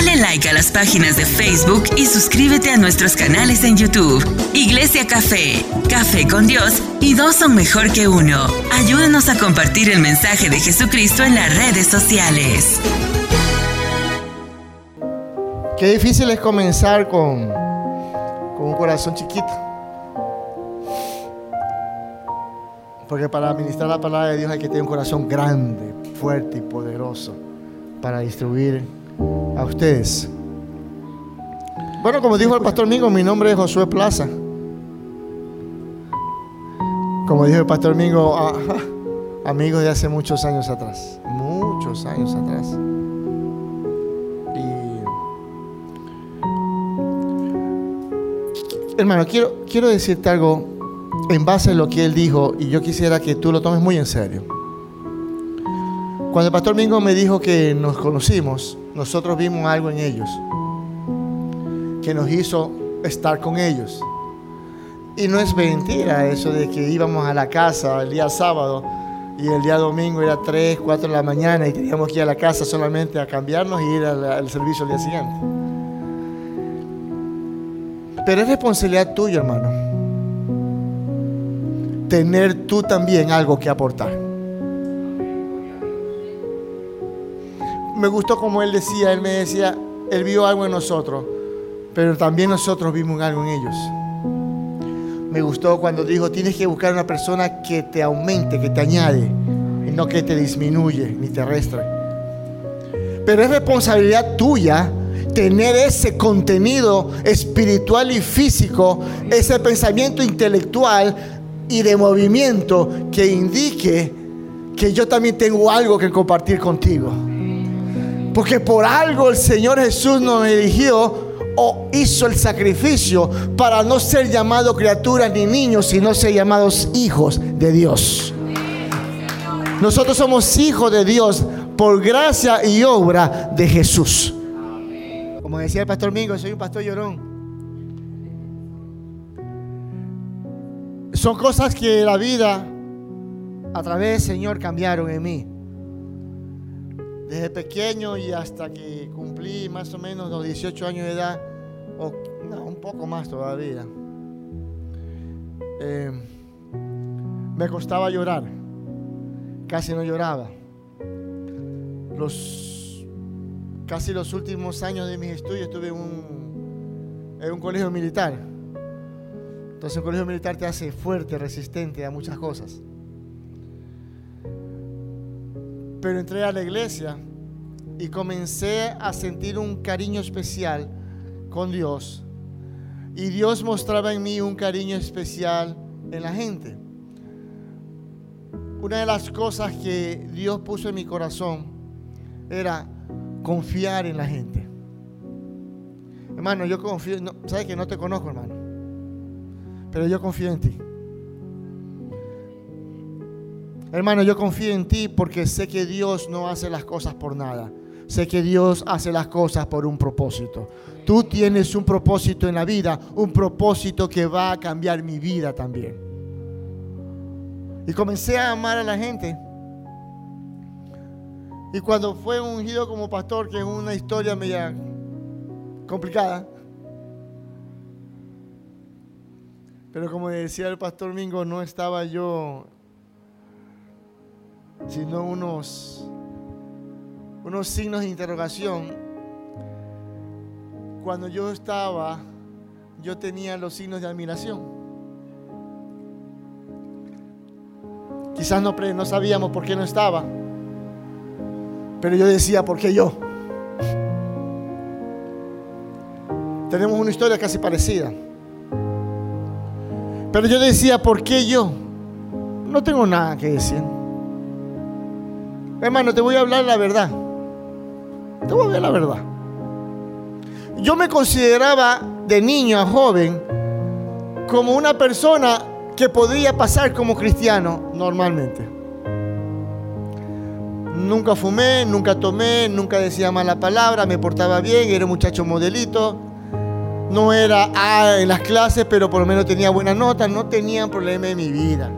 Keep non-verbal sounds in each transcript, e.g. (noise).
Dale like a las páginas de Facebook y suscríbete a nuestros canales en YouTube. Iglesia Café, Café con Dios y dos son mejor que uno. Ayúdanos a compartir el mensaje de Jesucristo en las redes sociales. Qué difícil es comenzar con, con un corazón chiquito. Porque para administrar la palabra de Dios hay que tener un corazón grande, fuerte y poderoso para distribuir a ustedes. Bueno, como dijo el pastor Mingo, mi nombre es Josué Plaza. Como dijo el pastor Mingo, ah, (laughs) amigos de hace muchos años atrás. Muchos años atrás. Hermano, quiero, quiero decirte algo en base a lo que él dijo y yo quisiera que tú lo tomes muy en serio. Cuando el pastor Mingo me dijo que nos conocimos, nosotros vimos algo en ellos que nos hizo estar con ellos. Y no es mentira eso de que íbamos a la casa el día sábado y el día domingo era 3, 4 de la mañana y teníamos que ir a la casa solamente a cambiarnos y ir al, servicio el día siguiente. Pero es responsabilidad tuya, hermano, tener tú también algo que aportar. Me gustó como él decía, él me decía, él vio algo en nosotros, pero también nosotros vimos algo en ellos. Me gustó cuando dijo, tienes que buscar una persona que te aumente, que te añade, y no que te disminuye ni te restre. Pero es responsabilidad tuya tener ese contenido espiritual y físico, ese pensamiento intelectual y de movimiento que indique que yo también tengo algo que compartir contigo. Porque por algo el Señor Jesús nos eligió o hizo el sacrificio para no ser llamados criaturas ni niños, sino ser llamados hijos de Dios. Nosotros somos hijos de Dios por gracia y obra de Jesús. Como decía el pastor Mingo, soy un pastor llorón. Son cosas que la vida a través del Señor cambiaron en mí desde pequeño y hasta que cumplí más o menos los 18 años de edad, o un poco más todavía, eh, me costaba llorar, casi no lloraba. Los, casi los últimos años de mis estudios estuve en un, en un colegio militar. Entonces el colegio militar te hace fuerte, resistente a muchas cosas. Pero entré a la iglesia y comencé a sentir un cariño especial con Dios. Y Dios mostraba en mí un cariño especial en la gente. Una de las cosas que Dios puso en mi corazón era confiar en la gente. Hermano, yo confío, sabes que no te conozco, hermano, pero yo confío en ti. Hermano, yo confío en ti porque sé que Dios no hace las cosas por nada. Sé que Dios hace las cosas por un propósito. Tú tienes un propósito en la vida, un propósito que va a cambiar mi vida también. Y comencé a amar a la gente. Y cuando fue ungido como pastor, que es una historia media complicada, pero como decía el pastor Mingo, no estaba yo sino unos, unos signos de interrogación. Cuando yo estaba, yo tenía los signos de admiración. Quizás no, no sabíamos por qué no estaba, pero yo decía, ¿por qué yo? Tenemos una historia casi parecida. Pero yo decía, ¿por qué yo? No tengo nada que decir. Hermano, te voy a hablar la verdad. Te voy a hablar la verdad. Yo me consideraba de niño a joven como una persona que podría pasar como cristiano normalmente. Nunca fumé, nunca tomé, nunca decía mala palabra, me portaba bien, era muchacho modelito. No era A en las clases, pero por lo menos tenía buenas notas, no tenía problema en mi vida.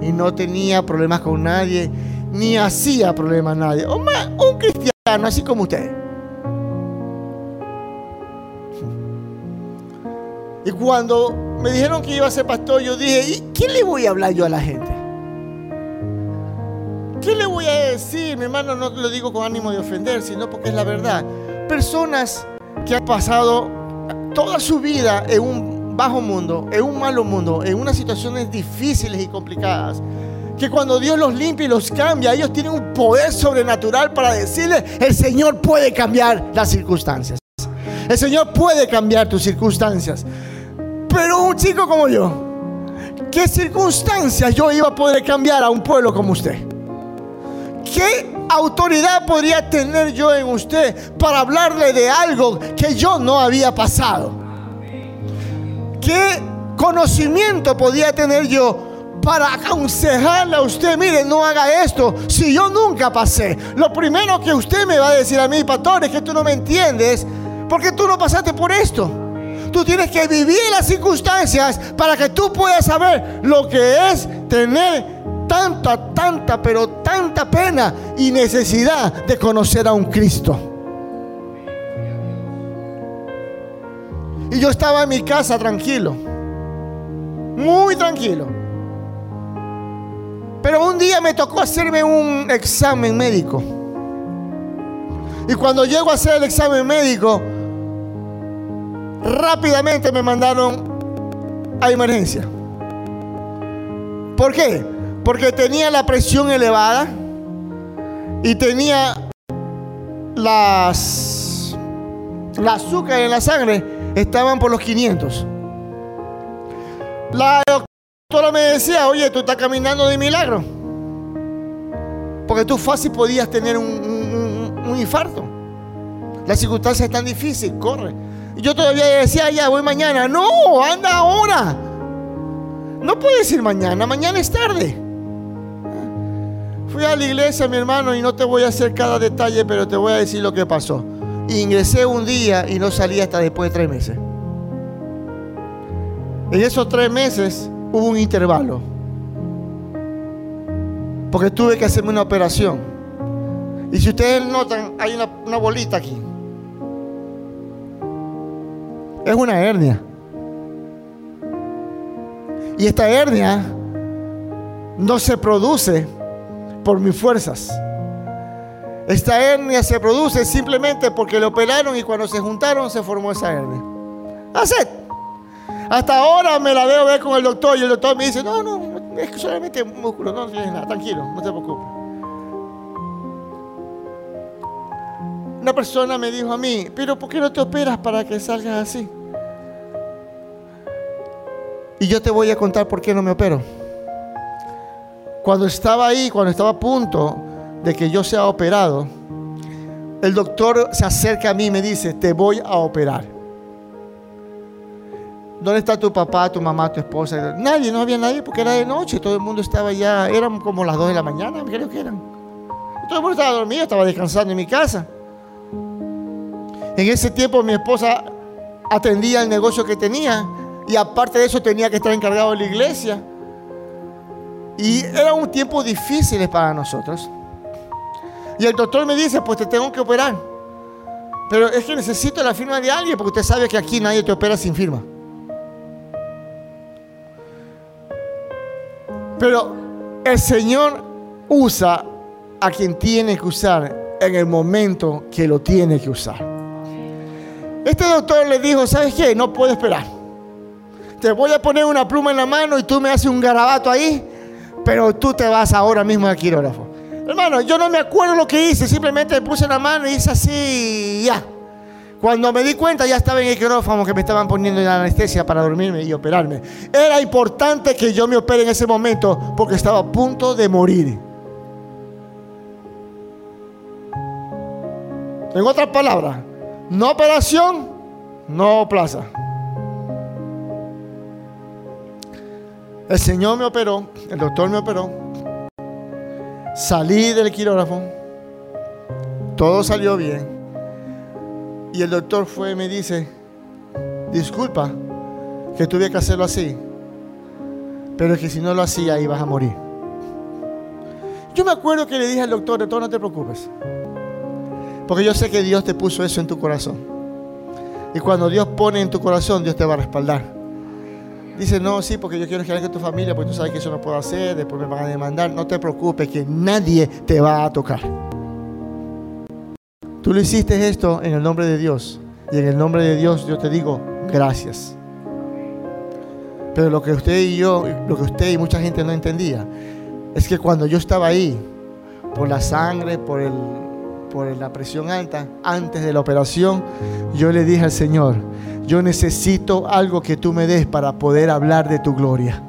Y no tenía problemas con nadie ni hacía problema a nadie. O más, un cristiano así como usted. Y cuando me dijeron que iba a ser pastor, yo dije, ¿y qué le voy a hablar yo a la gente? ¿Qué le voy a decir? Mi hermano no lo digo con ánimo de ofender, sino porque es la verdad. Personas que han pasado toda su vida en un bajo mundo, en un malo mundo, en unas situaciones difíciles y complicadas, que cuando Dios los limpia y los cambia, ellos tienen un poder sobrenatural para decirle, el Señor puede cambiar las circunstancias. El Señor puede cambiar tus circunstancias. Pero un chico como yo, ¿qué circunstancias yo iba a poder cambiar a un pueblo como usted? ¿Qué autoridad podría tener yo en usted para hablarle de algo que yo no había pasado? ¿Qué conocimiento podía tener yo para aconsejarle a usted, mire, no haga esto, si yo nunca pasé. Lo primero que usted me va a decir a mí, pastor, es que tú no me entiendes, porque tú no pasaste por esto. Tú tienes que vivir las circunstancias para que tú puedas saber lo que es tener tanta, tanta, pero tanta pena y necesidad de conocer a un Cristo. Y yo estaba en mi casa tranquilo, muy tranquilo. Pero un día me tocó hacerme un examen médico. Y cuando llego a hacer el examen médico, rápidamente me mandaron a emergencia. ¿Por qué? Porque tenía la presión elevada y tenía las la azúcar en la sangre estaban por los 500. La Solo me decía, oye, tú estás caminando de milagro. Porque tú fácil podías tener un, infarto. La circunstancia es tan difícil, corre. Yo todavía decía, ya voy mañana. No, anda ahora. No puedes ir mañana, mañana es tarde. Fui a la iglesia, mi hermano, y no te voy a hacer cada detalle, pero te voy a decir lo que pasó. Ingresé un día y no salí hasta después de tres meses. En esos tres meses hubo un intervalo. Porque tuve que hacerme una operación. Y si ustedes notan, hay una, bolita aquí. Es una hernia. Y esta hernia no se produce por mis fuerzas. Esta hernia se produce simplemente porque le operaron y cuando se juntaron se formó esa hernia. Hasta ahora me la veo ver con el doctor y el doctor me dice, no, no, es solamente músculo, no tienes nada, tranquilo, no te preocupes. Una persona me dijo a mí, pero ¿por qué no te operas para que salgas así? Y yo te voy a contar por qué no me opero. Cuando estaba ahí, cuando estaba a punto de que yo sea operado, el doctor se acerca a mí y me dice, te voy a operar. ¿Dónde está tu papá, tu mamá, tu esposa? Nadie, no había nadie porque era de noche, todo el mundo estaba ya, eran como las 2 de la mañana, creo que eran. Todo el mundo estaba dormido, estaba descansando en mi casa. En ese tiempo mi esposa atendía el negocio que tenía y aparte de eso tenía que estar encargado de la iglesia. Y era un tiempo difícil para nosotros. Y el doctor me dice, pues te tengo que operar. Pero es que necesito la firma de alguien porque usted sabe que aquí nadie te opera sin firma. Pero el Señor usa a quien tiene que usar en el momento que lo tiene que usar. Este doctor le dijo, ¿sabes qué? No puedo esperar. Te voy a poner una pluma en la mano y tú me haces un garabato ahí, pero tú te vas ahora mismo al quirógrafo. Hermano, yo no me acuerdo lo que hice, simplemente puse la mano y hice así y ya. Cuando me di cuenta ya estaba en el quirófano que me estaban poniendo en anestesia para dormirme y operarme. Era importante que yo me opere en ese momento porque estaba a punto de morir. En otras palabras, no operación, no plaza. El Señor me operó, el doctor me operó. Salí del quirógrafo. Todo salió bien. Y el doctor fue y me dice, disculpa que tuve que hacerlo así, pero que si no lo hacía ibas a morir. Yo me acuerdo que le dije al doctor, doctor, no te preocupes, porque yo sé que Dios te puso eso en tu corazón. Y cuando Dios pone en tu corazón, Dios te va a respaldar. Dice, no, sí, porque yo quiero quedar con tu familia, porque tú sabes que eso no puedo hacer, después me van a demandar. No te preocupes, que nadie te va a tocar. Tú lo hiciste esto en el nombre de Dios. Y en el nombre de Dios yo te digo, gracias. Pero lo que usted y yo, lo que usted y mucha gente no entendía, es que cuando yo estaba ahí, por la sangre, por, el, por la presión alta, antes de la operación, yo le dije al Señor, yo necesito algo que tú me des para poder hablar de tu gloria.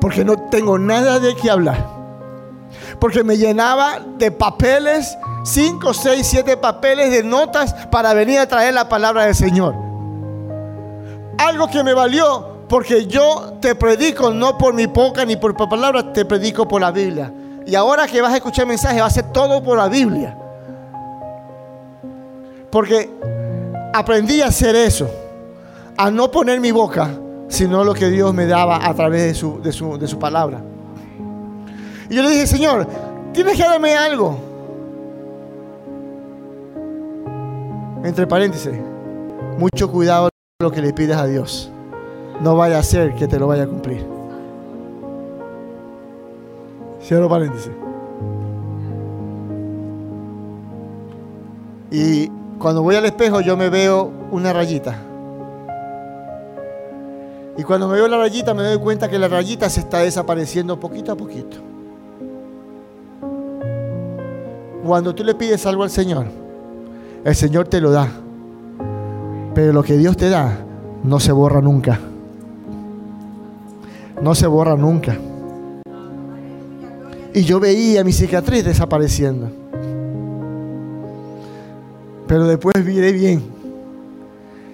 Porque no tengo nada de qué hablar. Porque me llenaba de papeles, 5, 6, 7 papeles de notas para venir a traer la palabra del Señor. Algo que me valió porque yo te predico no por mi poca ni por palabras, te predico por la Biblia. Y ahora que vas a escuchar el mensaje va a ser todo por la Biblia. Porque aprendí a hacer eso, a no poner mi boca, sino lo que Dios me daba a través de su, de su, de su palabra. Y yo le dije, Señor, tienes que darme algo. Entre paréntesis, mucho cuidado lo que le pides a Dios. No vaya a ser que te lo vaya a cumplir. Cierro paréntesis. Y cuando voy al espejo yo me veo una rayita. Y cuando me veo la rayita me doy cuenta que la rayita se está desapareciendo poquito a poquito. Cuando tú le pides algo al Señor, el Señor te lo da. Pero lo que Dios te da no se borra nunca. No se borra nunca. Y yo veía mi cicatriz desapareciendo. Pero después miré bien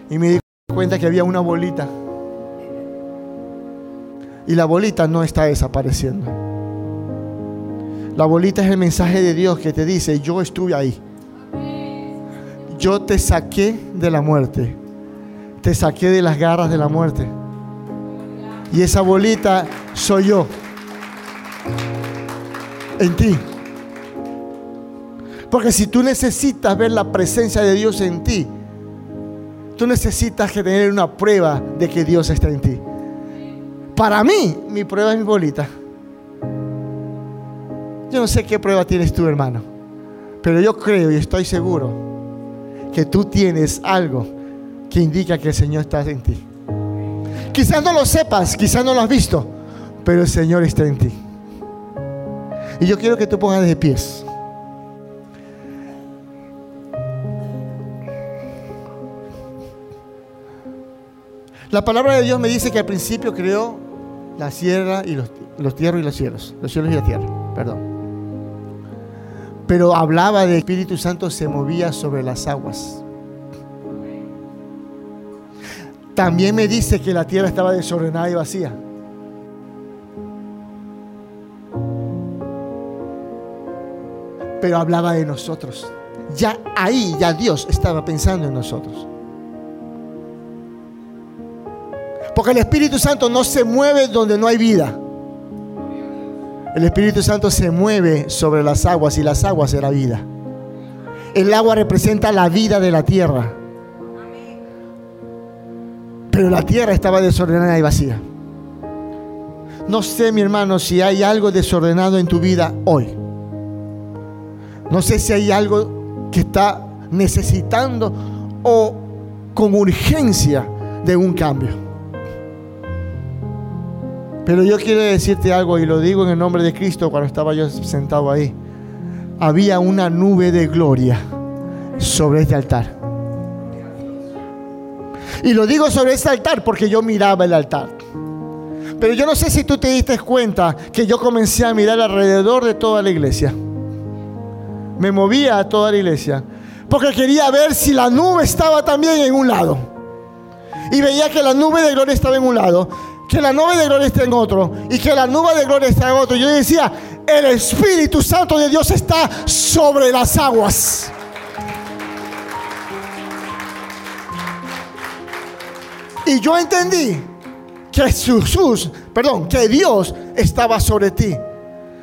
y me di cuenta que había una bolita. Y la bolita no está desapareciendo. La bolita es el mensaje de Dios que te dice, yo estuve ahí. Yo te saqué de la muerte. Te saqué de las garras de la muerte. Y esa bolita soy yo. En ti. Porque si tú necesitas ver la presencia de Dios en ti, tú necesitas tener una prueba de que Dios está en ti. Para mí, mi prueba es mi bolita. Yo no sé qué prueba tienes tú, hermano. Pero yo creo y estoy seguro que tú tienes algo que indica que el Señor está en ti. Quizás no lo sepas, quizás no lo has visto, pero el Señor está en ti. Y yo quiero que tú pongas de pies. La palabra de Dios me dice que al principio creó la sierra y los, los tierras y los cielos, los cielos y la tierra, perdón. Pero hablaba de Espíritu Santo se movía sobre las aguas. También me dice que la tierra estaba desordenada y vacía. Pero hablaba de nosotros. Ya ahí, ya Dios estaba pensando en nosotros. Porque el Espíritu Santo no se mueve donde no hay vida. El Espíritu Santo se mueve sobre las aguas y las aguas la vida. El agua representa la vida de la tierra. Pero la tierra estaba desordenada y vacía. No sé, mi hermano, si hay algo desordenado en tu vida hoy. No sé si hay algo que está necesitando o con urgencia de un cambio. Pero yo quiero decirte algo y lo digo en el nombre de Cristo cuando estaba yo sentado ahí. Había una nube de gloria sobre este altar. Y lo digo sobre este altar porque yo miraba el altar. Pero yo no sé si tú te diste cuenta que yo comencé a mirar alrededor de toda la iglesia. Me movía a toda la iglesia. Porque quería ver si la nube estaba también en un lado. Y veía que la nube de gloria estaba en un lado que la nube de gloria está en otro y que la nube de gloria está en otro. Yo decía, el Espíritu Santo de Dios está sobre las aguas. Y yo entendí que Jesús, perdón, que Dios estaba sobre ti.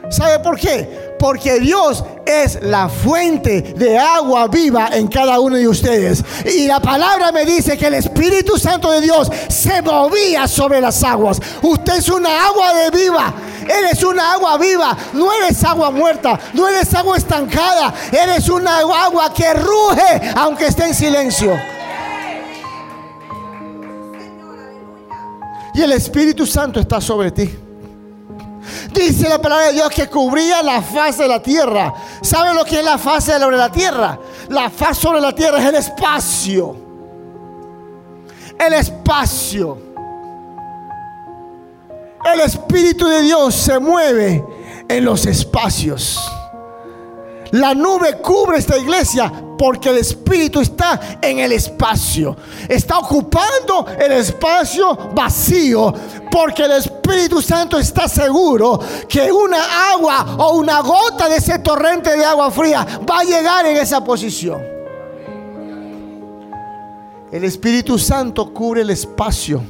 ¿Sabe por qué? Porque Dios es la fuente de agua viva en cada uno de ustedes. Y la palabra me dice que el Espíritu Santo de Dios se movía sobre las aguas. Usted es una agua de viva. Eres una agua viva, no eres agua muerta, no eres agua estancada, eres una agua que ruge aunque esté en silencio. Y el Espíritu Santo está sobre ti. Dice la palabra de Dios que cubría la faz de la tierra. ¿Sabe lo que es la faz sobre la tierra? La faz sobre la tierra es el espacio. El espacio. El Espíritu de Dios se mueve en los espacios. La nube cubre esta iglesia porque el Espíritu está en el espacio. Está ocupando el espacio vacío porque el Espíritu Santo está seguro que una agua o una gota de ese torrente de agua fría va a llegar en esa posición. El Espíritu Santo cubre el espacio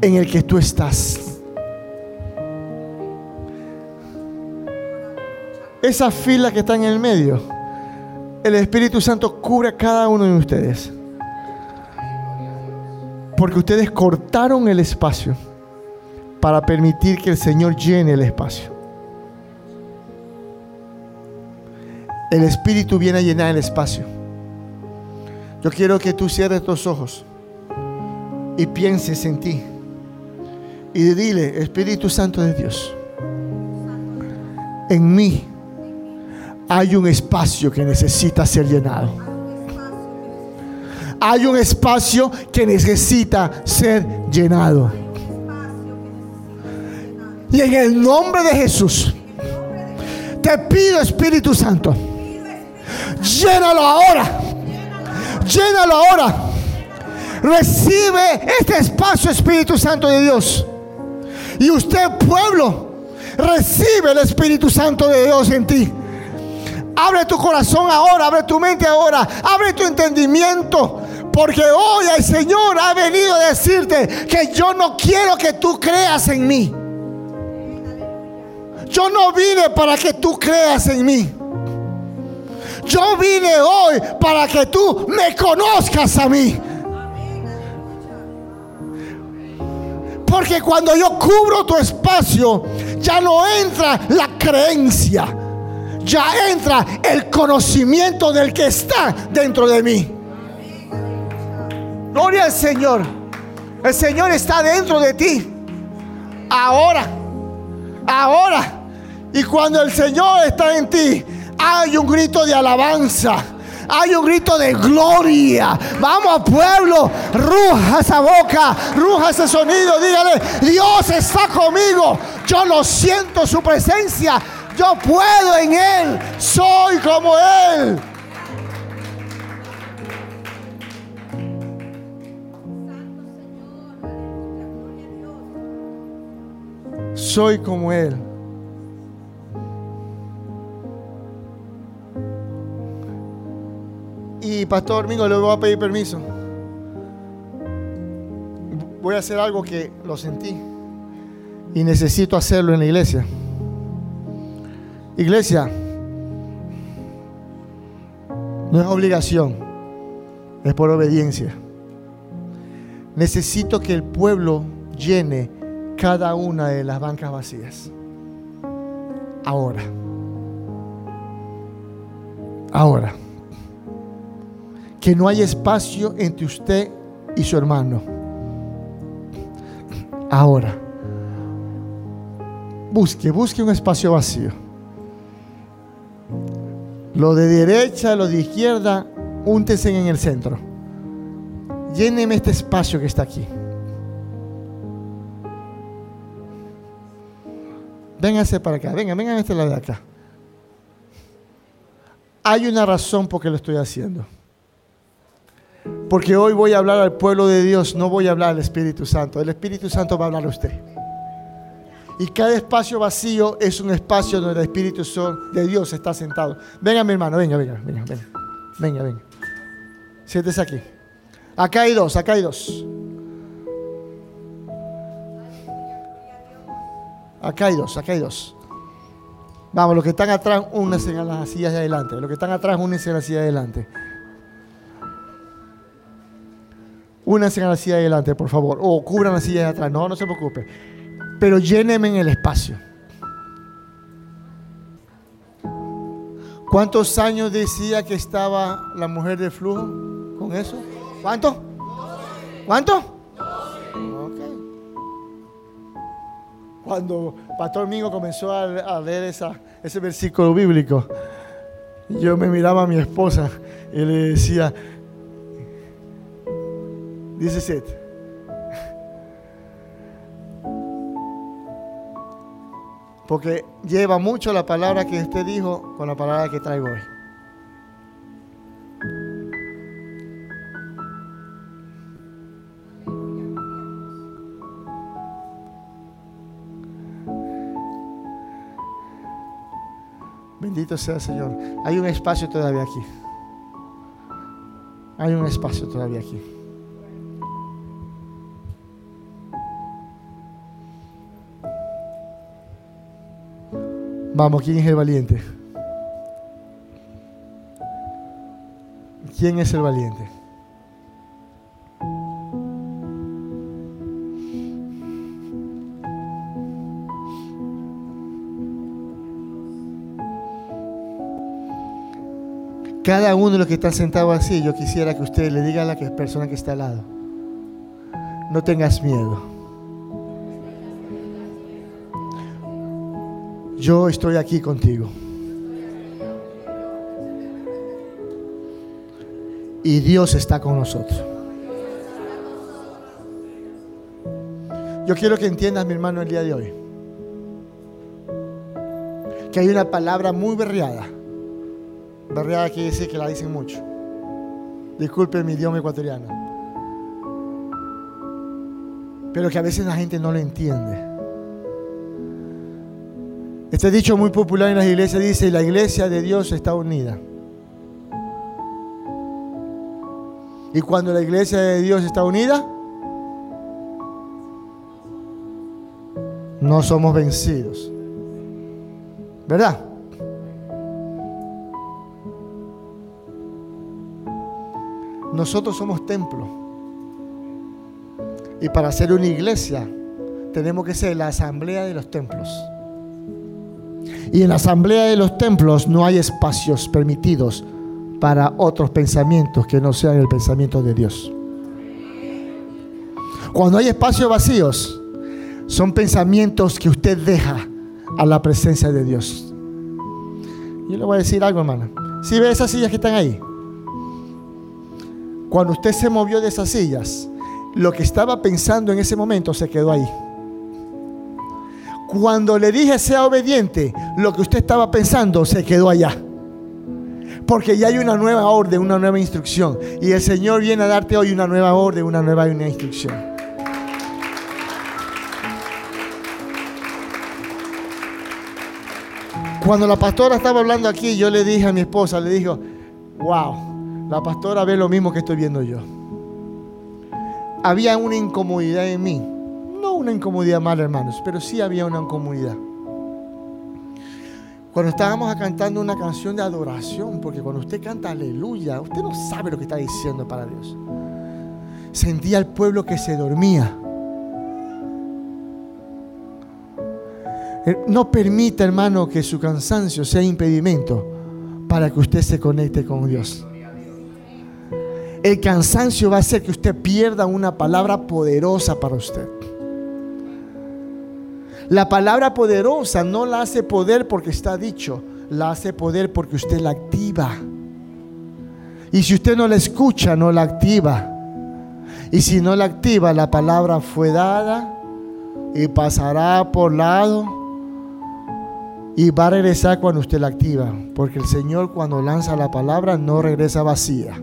en el que tú estás. Esa fila que está en el medio, el Espíritu Santo cubre a cada uno de ustedes. Porque ustedes cortaron el espacio para permitir que el Señor llene el espacio. El Espíritu viene a llenar el espacio. Yo quiero que tú cierres tus ojos y pienses en ti. Y dile, Espíritu Santo de Dios, en mí hay un espacio que necesita ser llenado. Hay un espacio que necesita ser llenado. Y en el nombre de Jesús, te pido Espíritu Santo, llénalo ahora. Llénalo ahora. Recibe este espacio, Espíritu Santo de Dios. Y usted, pueblo, recibe el Espíritu Santo de Dios en ti. Abre tu corazón ahora, abre tu mente ahora, abre tu entendimiento. Porque hoy el Señor ha venido a decirte que yo no quiero que tú creas en mí. Yo no vine para que tú creas en mí. Yo vine hoy para que tú me conozcas a mí. Porque cuando yo cubro tu espacio, ya no entra la creencia ya entra el conocimiento del que está dentro de mí. Gloria al Señor. El Señor está dentro de ti. Ahora. Ahora. Y cuando el Señor está en ti, hay un grito de alabanza. Hay un grito de gloria. Vamos pueblo, ruja esa boca, ruja ese sonido. Dígale, Dios está conmigo. Yo lo siento su presencia yo puedo en Él. Soy como Él. Soy como Él. Y Pastor Domingo, le voy a pedir permiso. Voy a hacer algo que lo sentí y necesito hacerlo en la iglesia. Iglesia, no es obligación, es por obediencia. Necesito que el pueblo llene cada una de las bancas vacías. Ahora. Ahora. Que no hay espacio entre usted y su hermano. Ahora. Busque, busque un espacio vacío. Lo de derecha, lo de izquierda, úntese en el centro. Lléneme este espacio que está aquí. Véngase para acá, venga, vengan a este lado de acá. Hay una razón por qué lo estoy haciendo. Porque hoy voy a hablar al pueblo de Dios, no voy a hablar al Espíritu Santo. El Espíritu Santo va a hablar a usted. Y cada espacio vacío es un espacio donde el Espíritu de Dios está sentado. Venga, mi hermano, venga, venga, venga, venga. Venga, venga. Siéntese aquí. Acá hay dos, acá hay dos. Acá hay dos, acá hay dos. Vamos, los que están atrás, únanse a las sillas de adelante. Los que están atrás, únense a la silla de adelante. Únanse a la silla de adelante, por favor. O cubran la silla de atrás. No, no se preocupe. Pero llénenme en el espacio. ¿Cuántos años decía que estaba la mujer del flujo con eso? ¿Cuánto? ¿Cuánto? Cuando Pastor Mingo comenzó a, leer ese versículo bíblico, yo me miraba a mi esposa y le decía, dice Seth, Porque lleva mucho la palabra que usted dijo con la palabra que traigo hoy. Bendito sea el Señor. Hay un espacio todavía aquí. Hay un espacio todavía aquí. Vamos, ¿quién es el valiente? ¿Quién es el valiente? Cada uno de los que está sentado así, yo quisiera que usted le diga a la persona que está al lado, no tengas miedo. Yo estoy aquí contigo. Y Dios está con nosotros. Yo quiero que entiendas, mi hermano, el día de hoy, que hay una palabra muy berreada. Berreada quiere decir que la dicen mucho. Disculpe mi idioma ecuatoriano. Pero que a veces la gente no lo entiende. Este dicho muy popular en las iglesias dice, la iglesia de Dios está unida. Y cuando la iglesia de Dios está unida, no somos vencidos. ¿Verdad? Nosotros somos templo. Y para ser una iglesia tenemos que ser la asamblea de los templos. Y en la asamblea de los templos no hay espacios permitidos para otros pensamientos que no sean el pensamiento de Dios. Cuando hay espacios vacíos, son pensamientos que usted deja a la presencia de Dios. Yo le voy a decir algo, hermana. Si ve esas sillas que están ahí, cuando usted se movió de esas sillas, lo que estaba pensando en ese momento se quedó ahí. Cuando le dije sea obediente, lo que usted estaba pensando se quedó allá. Porque ya hay una nueva orden, una nueva instrucción. Y el Señor viene a darte hoy una nueva orden, una nueva instrucción. Cuando la pastora estaba hablando aquí, yo le dije a mi esposa, le dijo, wow, la pastora ve lo mismo que estoy viendo yo. Había una incomodidad en mí una incomodidad mala, hermanos, pero sí había una incomodidad. Cuando estábamos cantando una canción de adoración, porque cuando usted canta aleluya, usted no sabe lo que está diciendo para Dios. Sentía al pueblo que se dormía. Eh, no permita, hermano, que su cansancio sea impedimento para que usted se conecte con Dios. El cansancio va a hacer que usted pierda una palabra poderosa para usted. La palabra poderosa no la hace poder porque está dicho, la hace poder porque usted la activa. Y si usted no la escucha, no la activa. Y si no la activa, la palabra fue dada y pasará por lado y va a regresar cuando usted la activa. Porque el Señor cuando lanza la palabra no regresa vacía.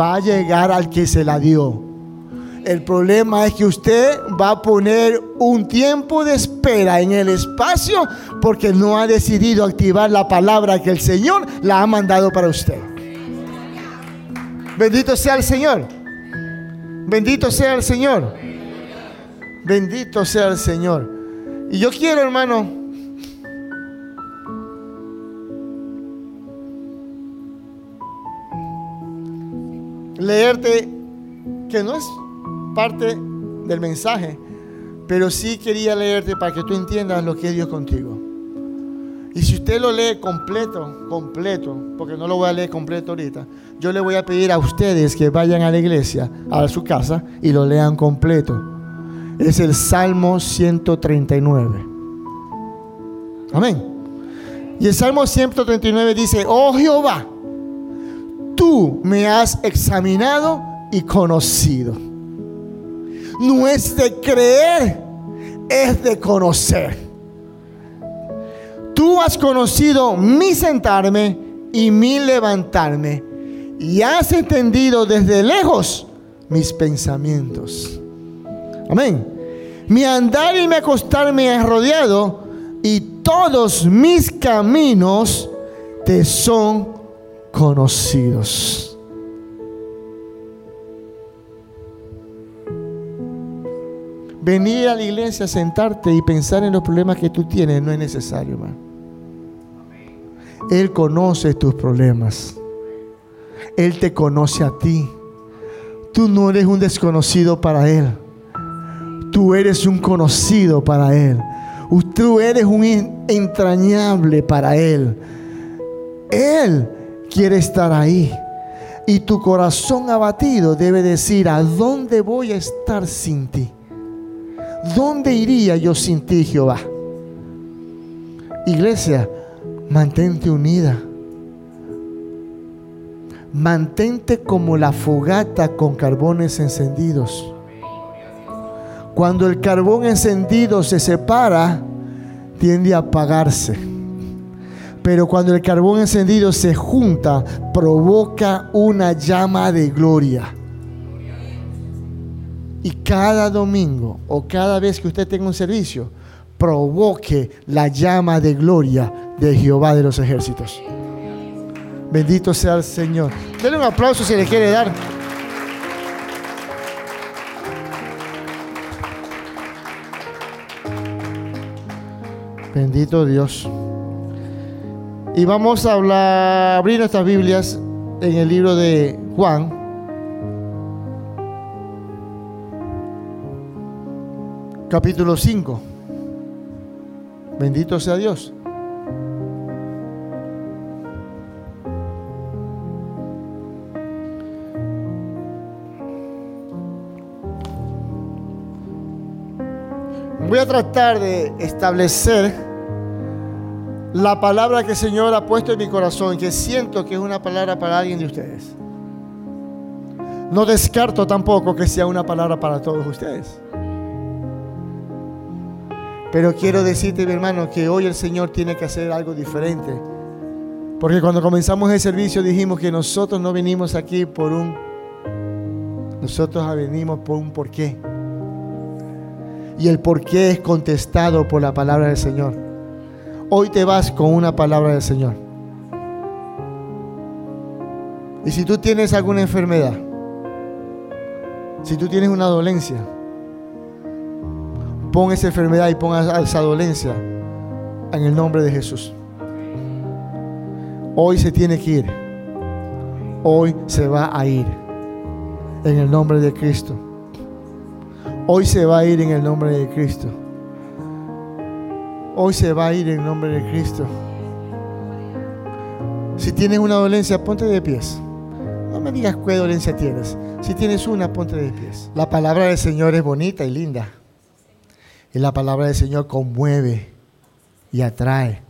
Va a llegar al que se la dio. El problema es que usted va a poner un tiempo de espera en el espacio porque no ha decidido activar la palabra que el Señor la ha mandado para usted. Bendito sea el Señor. Bendito sea el Señor. Bendito sea el Señor. Y yo quiero, hermano, leerte que no es parte del mensaje, pero sí quería leerte para que tú entiendas lo que es Dios contigo. Y si usted lo lee completo, completo, porque no lo voy a leer completo ahorita, yo le voy a pedir a ustedes que vayan a la iglesia, a su casa, y lo lean completo. Es el Salmo 139. Amén. Y el Salmo 139 dice, oh Jehová, tú me has examinado y conocido. No es de creer, es de conocer. Tú has conocido mi sentarme y mi levantarme y has entendido desde lejos mis pensamientos. Amén. Mi andar y mi acostar me has rodeado y todos mis caminos te son conocidos. Venir a la iglesia, sentarte y pensar en los problemas que tú tienes no es necesario, hermano. Él conoce tus problemas. Él te conoce a ti. Tú no eres un desconocido para Él. Tú eres un conocido para Él. Tú eres un entrañable para Él. Él quiere estar ahí. Y tu corazón abatido debe decir, ¿a dónde voy a estar sin ti? ¿Dónde iría yo sin ti, Jehová? Iglesia, mantente unida. Mantente como la fogata con carbones encendidos. Cuando el carbón encendido se separa, tiende a apagarse. Pero cuando el carbón encendido se junta, provoca una llama de gloria. Y cada domingo o cada vez que usted tenga un servicio, provoque la llama de gloria de Jehová de los ejércitos. Bendito sea el Señor. Denle un aplauso si le quiere dar. Bendito Dios. Y vamos a hablar, abrir nuestras Biblias en el libro de Juan. Capítulo 5. Bendito sea Dios. Voy a tratar de establecer la palabra que el Señor ha puesto en mi corazón, que siento que es una palabra para alguien de ustedes. No descarto tampoco que sea una palabra para todos ustedes. Pero quiero decirte, mi hermano, que hoy el Señor tiene que hacer algo diferente. Porque cuando comenzamos el servicio dijimos que nosotros no venimos aquí por un... Nosotros venimos por un porqué. Y el porqué es contestado por la palabra del Señor. Hoy te vas con una palabra del Señor. Y si tú tienes alguna enfermedad, si tú tienes una dolencia, Pon esa enfermedad y pon esa dolencia en el nombre de Jesús. Hoy se tiene que ir. Hoy se va a ir. En el nombre de Cristo. Hoy se va a ir en el nombre de Cristo. Hoy se va a ir en el nombre de Cristo. Si tienes una dolencia, ponte de pies. No me digas qué dolencia tienes. Si tienes una, ponte de pies. La palabra del Señor es bonita y linda. Y la palabra del Señor conmueve y atrae.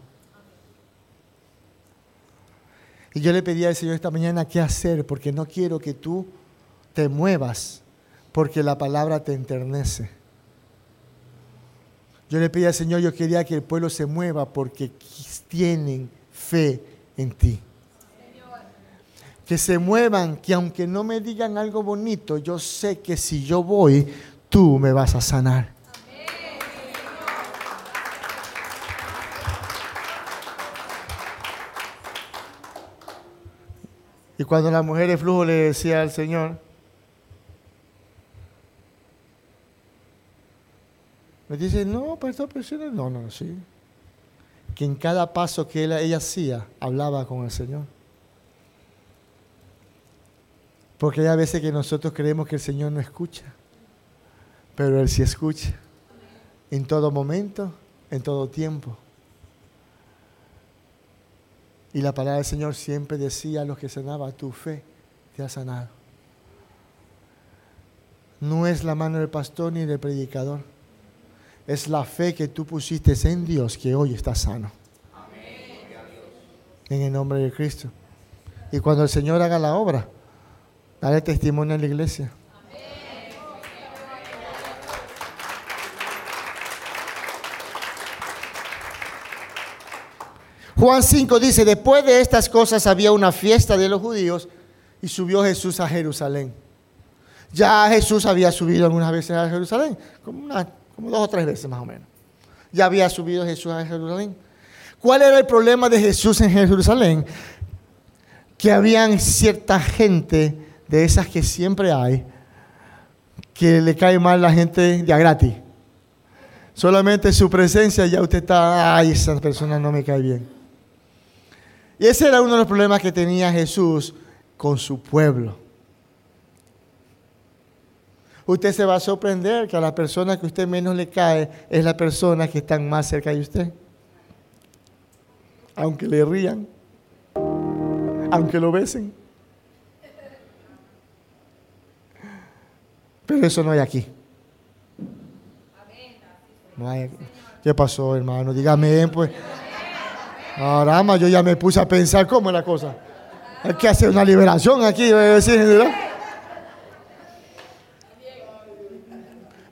Y yo le pedí al Señor esta mañana qué hacer, porque no quiero que tú te muevas, porque la palabra te enternece. Yo le pedí al Señor, yo quería que el pueblo se mueva porque tienen fe en ti. Que se muevan, que aunque no me digan algo bonito, yo sé que si yo voy, tú me vas a sanar. Y cuando la mujer de flujo le decía al Señor, me dice, no, pero esta persona, no, no, sí. Que en cada paso que ella hacía, hablaba con el Señor. Porque hay veces que nosotros creemos que el Señor no escucha, pero Él sí escucha. En todo momento, en todo tiempo. Y la palabra del Señor siempre decía a los que sanaba, tu fe te ha sanado. No es la mano del pastor ni del predicador. Es la fe que tú pusiste en Dios que hoy está sano. En el nombre de Cristo. Y cuando el Señor haga la obra, dale testimonio a la iglesia. Juan 5 dice, después de estas cosas había una fiesta de los judíos y subió Jesús a Jerusalén. Ya Jesús había subido algunas veces a Jerusalén, como, como dos o tres veces más o menos. Ya había subido Jesús a Jerusalén. ¿Cuál era el problema de Jesús en Jerusalén? Que habían cierta gente de esas que siempre hay, que le cae mal la gente ya gratis. Solamente su presencia ya usted está, ay, esa persona no me cae bien. Y ese era uno de los problemas que tenía Jesús con su pueblo. Usted se va a sorprender que a la persona que usted menos le cae es la persona que está más cerca de usted. Aunque le rían, aunque lo besen. Pero eso no hay aquí. No hay ¿Qué pasó, hermano? Dígame, pues. Ahora, yo ya me puse a pensar cómo es la cosa. Hay que hacer una liberación aquí,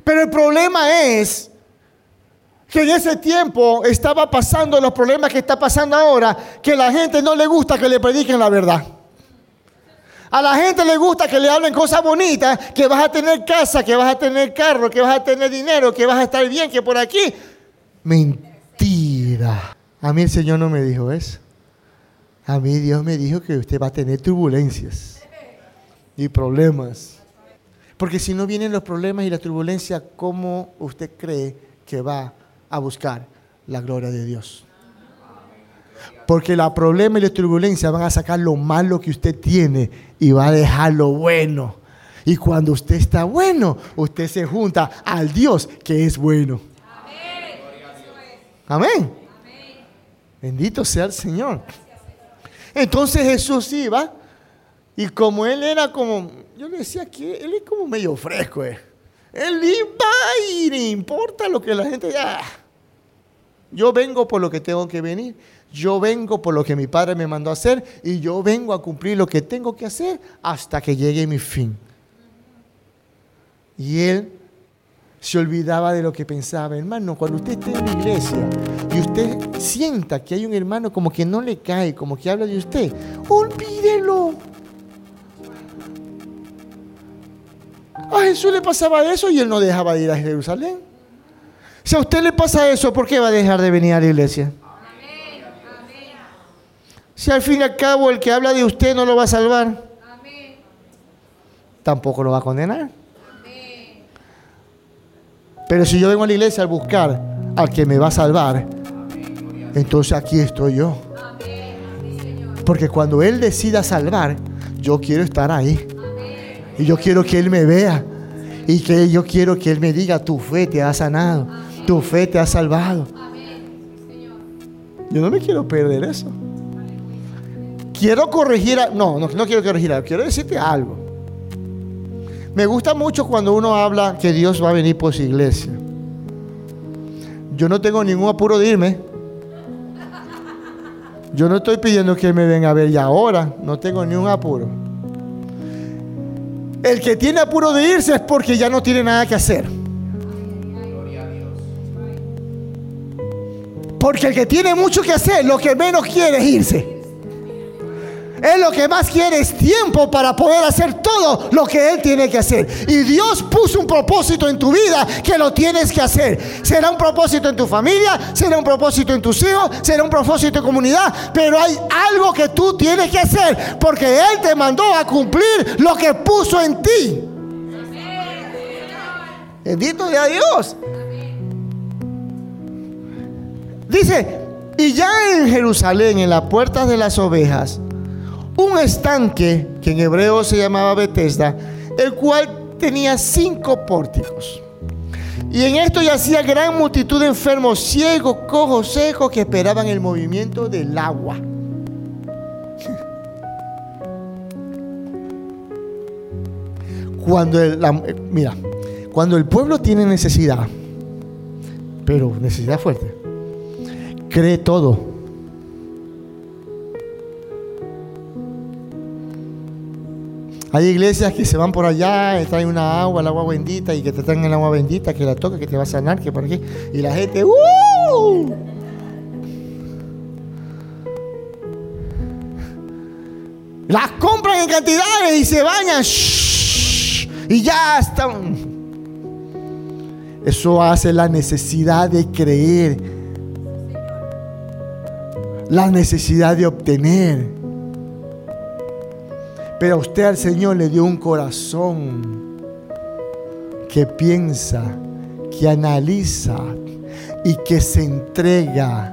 Pero el problema es que en ese tiempo estaba pasando los problemas que está pasando ahora, que la gente no le gusta que le prediquen la verdad. A la gente le gusta que le hablen cosas bonitas, que vas a tener casa, que vas a tener carro, que vas a tener dinero, que vas a estar bien, que por aquí. Mentira. A mí el Señor no me dijo eso. A mí Dios me dijo que usted va a tener turbulencias y problemas. Porque si no vienen los problemas y la turbulencia, ¿cómo usted cree que va a buscar la gloria de Dios? Porque la problema y la turbulencia van a sacar lo malo que usted tiene y va a dejar lo bueno. Y cuando usted está bueno, usted se junta al Dios que es bueno. Amén. Bendito sea el Señor. Entonces Jesús iba y como él era como, yo le decía que él es como medio fresco. Eh. Él iba y no importa lo que la gente diga. Yo vengo por lo que tengo que venir. Yo vengo por lo que mi padre me mandó a hacer y yo vengo a cumplir lo que tengo que hacer hasta que llegue mi fin. Y él se olvidaba de lo que pensaba. Hermano, cuando usted esté en la iglesia y usted sienta que hay un hermano como que no le cae, como que habla de usted, olvídelo. A Jesús le pasaba eso y él no dejaba de ir a Jerusalén. Si a usted le pasa eso, ¿por qué va a dejar de venir a la iglesia? Si al fin y al cabo el que habla de usted no lo va a salvar, tampoco lo va a condenar. Pero si yo vengo a la iglesia a buscar al que me va a salvar, entonces aquí estoy yo. Porque cuando Él decida salvar, yo quiero estar ahí. Y yo quiero que Él me vea. Y que yo quiero que Él me diga, tu fe te ha sanado. Tu fe te ha salvado. Yo no me quiero perder eso. Quiero corregir, no, no, no quiero corregir algo, quiero decirte algo. Me gusta mucho cuando uno habla que Dios va a venir por su iglesia. Yo no tengo ningún apuro de irme. Yo no estoy pidiendo que me venga a ver ya ahora. No tengo ningún apuro. El que tiene apuro de irse es porque ya no tiene nada que hacer. Porque el que tiene mucho que hacer, lo que menos quiere es irse. Él lo que más quiere es tiempo para poder hacer todo lo que Él tiene que hacer. Y Dios puso un propósito en tu vida que lo tienes que hacer. Será un propósito en tu familia, será un propósito en tus hijos, será un propósito en comunidad. Pero hay algo que tú tienes que hacer porque Él te mandó a cumplir lo que puso en ti. Bendito sea Dios. Dice, y ya en Jerusalén, en las puertas de las ovejas, un estanque que en hebreo se llamaba Bethesda, el cual tenía cinco pórticos. Y en esto yacía gran multitud de enfermos, ciegos, cojos, secos, que esperaban el movimiento del agua. Cuando el, mira, cuando el pueblo tiene necesidad, pero necesidad fuerte, cree todo Hay iglesias que se van por allá, traen una agua, el agua bendita, y que te traen el agua bendita, que la toca, que te va a sanar, que por aquí. Y la gente, ¡uh! Las compran en cantidades y se bañan. y ya están. Eso hace la necesidad de creer. La necesidad de obtener. Pero a usted al Señor le dio un corazón que piensa, que analiza y que se entrega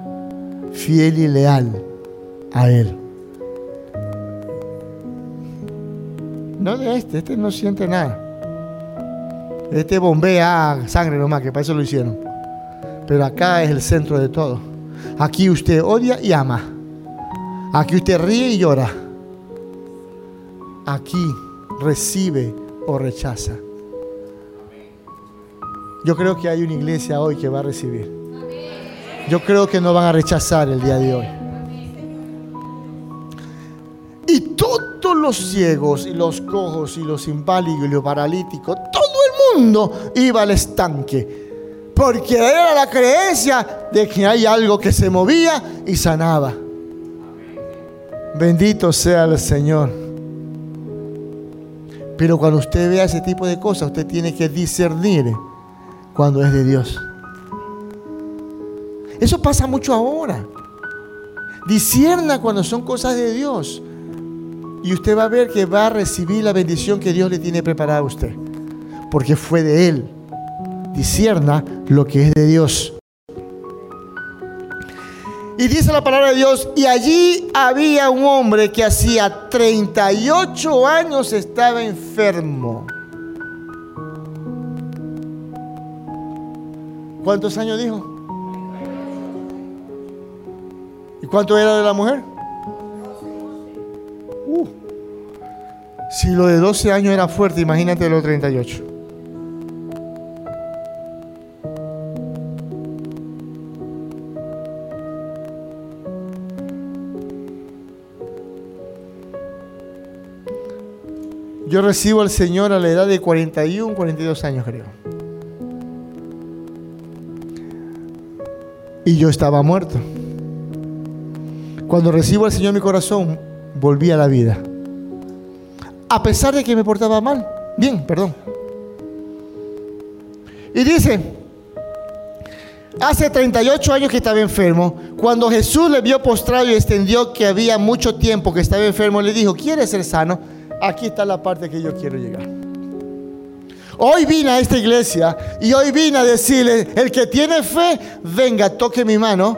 fiel y leal a Él. No de este, este no siente nada. Este bombea sangre nomás, que para eso lo hicieron. Pero acá es el centro de todo. Aquí usted odia y ama. Aquí usted ríe y llora aquí recibe o rechaza. Yo creo que hay una iglesia hoy que va a recibir. Yo creo que no van a rechazar el día de hoy. Y todos los ciegos y los cojos y los inválidos y los paralíticos, todo el mundo iba al estanque. Porque era la creencia de que hay algo que se movía y sanaba. Bendito sea el Señor. Pero cuando usted vea ese tipo de cosas, usted tiene que discernir cuando es de Dios. Eso pasa mucho ahora. Discierna cuando son cosas de Dios. Y usted va a ver que va a recibir la bendición que Dios le tiene preparada a usted. Porque fue de Él. Discierna lo que es de Dios. Y dice la palabra de Dios, y allí había un hombre que hacía 38 años estaba enfermo. ¿Cuántos años dijo? ¿Y cuánto era de la mujer? Uh. si lo de 12 años era fuerte, imagínate los 38. Yo recibo al Señor a la edad de 41, 42 años creo. Y yo estaba muerto. Cuando recibo al Señor mi corazón, volví a la vida. A pesar de que me portaba mal. Bien, perdón. Y dice, hace 38 años que estaba enfermo, cuando Jesús le vio postrado y extendió que había mucho tiempo que estaba enfermo, le dijo, ¿quieres ser sano? Aquí está la parte que yo quiero llegar. Hoy vine a esta iglesia y hoy vine a decirle, el que tiene fe, venga, toque mi mano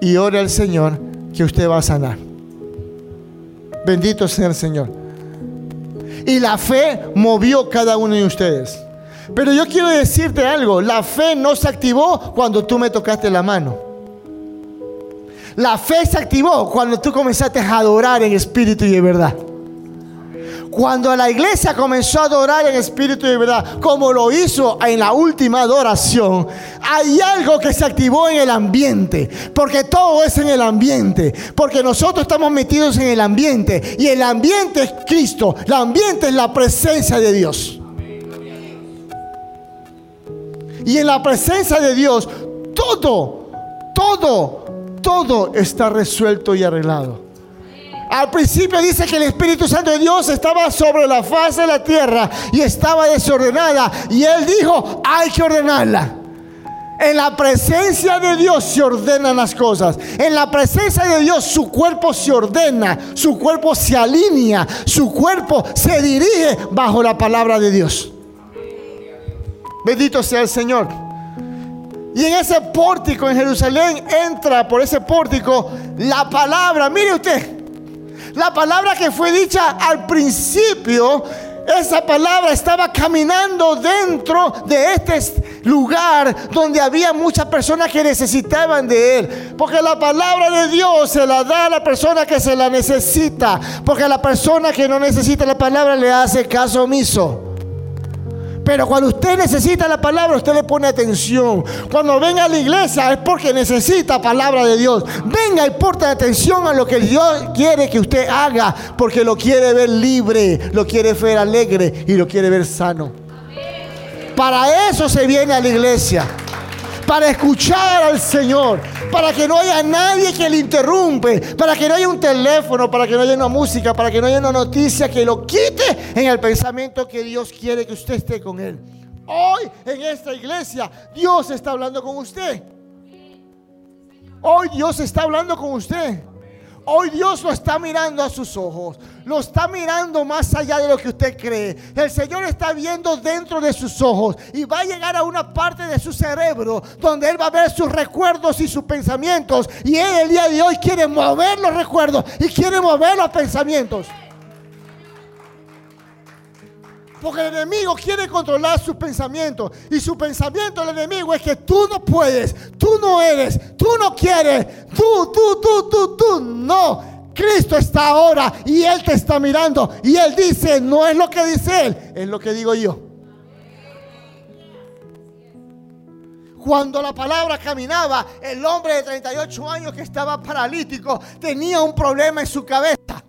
y ore al Señor que usted va a sanar. Bendito sea el Señor. Y la fe movió cada uno de ustedes. Pero yo quiero decirte algo, la fe no se activó cuando tú me tocaste la mano. La fe se activó cuando tú comenzaste a adorar en espíritu y en verdad. Cuando la iglesia comenzó a adorar en espíritu y verdad, como lo hizo en la última adoración, hay algo que se activó en el ambiente, porque todo es en el ambiente, porque nosotros estamos metidos en el ambiente y el ambiente es Cristo, el ambiente es la presencia de Dios. Y en la presencia de Dios, todo, todo, todo está resuelto y arreglado. Al principio dice que el Espíritu Santo de Dios estaba sobre la faz de la tierra y estaba desordenada. Y él dijo, hay que ordenarla. En la presencia de Dios se ordenan las cosas. En la presencia de Dios su cuerpo se ordena, su cuerpo se alinea, su cuerpo se dirige bajo la palabra de Dios. Bendito sea el Señor. Y en ese pórtico en Jerusalén entra por ese pórtico la palabra. Mire usted, La palabra que fue dicha al principio esa palabra estaba caminando dentro de este lugar donde había muchas personas que necesitaban de Él. Porque la palabra de Dios se la da a la persona que se la necesita. Porque la persona que no necesita la palabra le hace caso omiso. Pero cuando usted necesita la palabra, usted le pone atención. Cuando venga a la iglesia es porque necesita palabra de Dios. Venga y porte atención a lo que Dios quiere que usted haga, porque lo quiere ver libre, lo quiere ver alegre y lo quiere ver sano. Para eso se viene a la iglesia para escuchar al Señor, para que no haya nadie que le interrumpe, para que no haya un teléfono, para que no haya una música, para que no haya una noticia que lo quite en el pensamiento que Dios quiere que usted esté con Él. Hoy en esta iglesia Dios está hablando con usted. Hoy Dios está hablando con usted. Hoy Dios lo está mirando a sus ojos. Lo está mirando más allá de lo que usted cree. El Señor está viendo dentro de sus ojos y va a llegar a una parte de su cerebro donde Él va a ver sus recuerdos y sus pensamientos. Y Él el día de hoy quiere mover los recuerdos y quiere mover los pensamientos. Porque el enemigo quiere controlar sus pensamientos. Y su pensamiento del enemigo es que tú no puedes, tú no eres, tú no quieres, tú, tú, tú, tú, tú. No. Cristo está ahora y Él te está mirando. Y Él dice, no es lo que dice Él, es lo que digo yo. Cuando la palabra caminaba, el hombre de 38 años que estaba paralítico tenía un problema en su cabeza.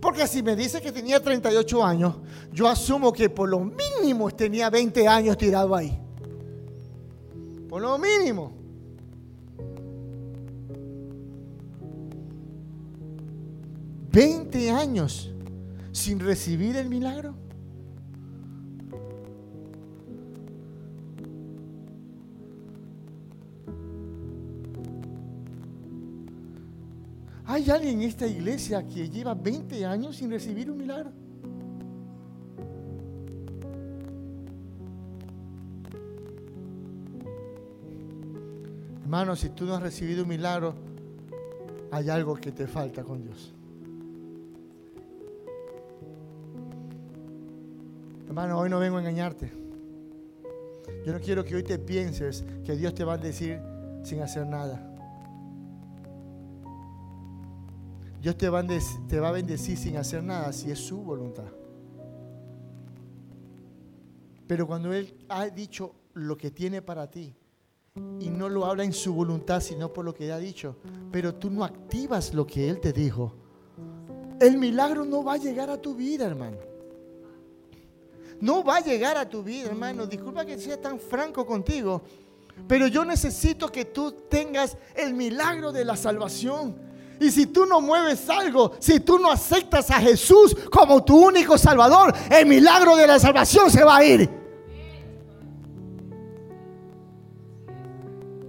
Porque si me dice que tenía 38 años, yo asumo que por lo mínimo tenía 20 años tirado ahí. Por lo mínimo. ¿20 años sin recibir el milagro? ¿Hay alguien en esta iglesia que lleva 20 años sin recibir un milagro? Hermano, si tú no has recibido un milagro, hay algo que te falta con Dios. Hermano, hoy no vengo a engañarte. Yo no quiero que hoy te pienses que Dios te va a decir sin hacer nada. Dios te va, a bendecir sin hacer nada si es su voluntad. Pero cuando Él ha dicho lo que tiene para ti y no lo habla en su voluntad, sino por lo que ha dicho, pero tú no activas lo que Él te dijo, el milagro no va a llegar a tu vida, hermano. No va a llegar a tu vida, hermano. Disculpa que sea tan franco contigo, pero yo necesito que tú tengas el milagro de la salvación. Y si tú no mueves algo, si tú no aceptas a Jesús como tu único Salvador, el milagro de la salvación se va a ir.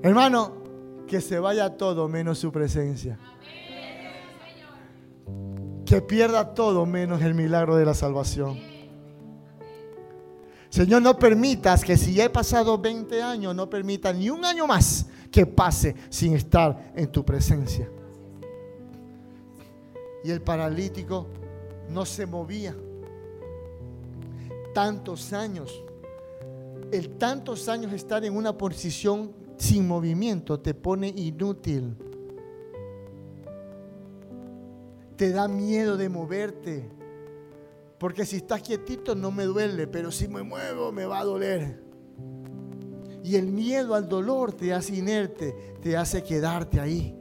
Hermano, que se vaya todo menos su presencia. Que pierda todo menos el milagro de la salvación. Señor, no permitas que si he pasado 20 años, no permita ni un año más que pase sin estar en tu presencia y el paralítico no se movía. Tantos años, el tantos años estar en una posición sin movimiento te pone inútil. Te da miedo de moverte. Porque si estás quietito no me duele, pero si me muevo me va a doler. Y el miedo al dolor te hace inerte, te hace quedarte ahí.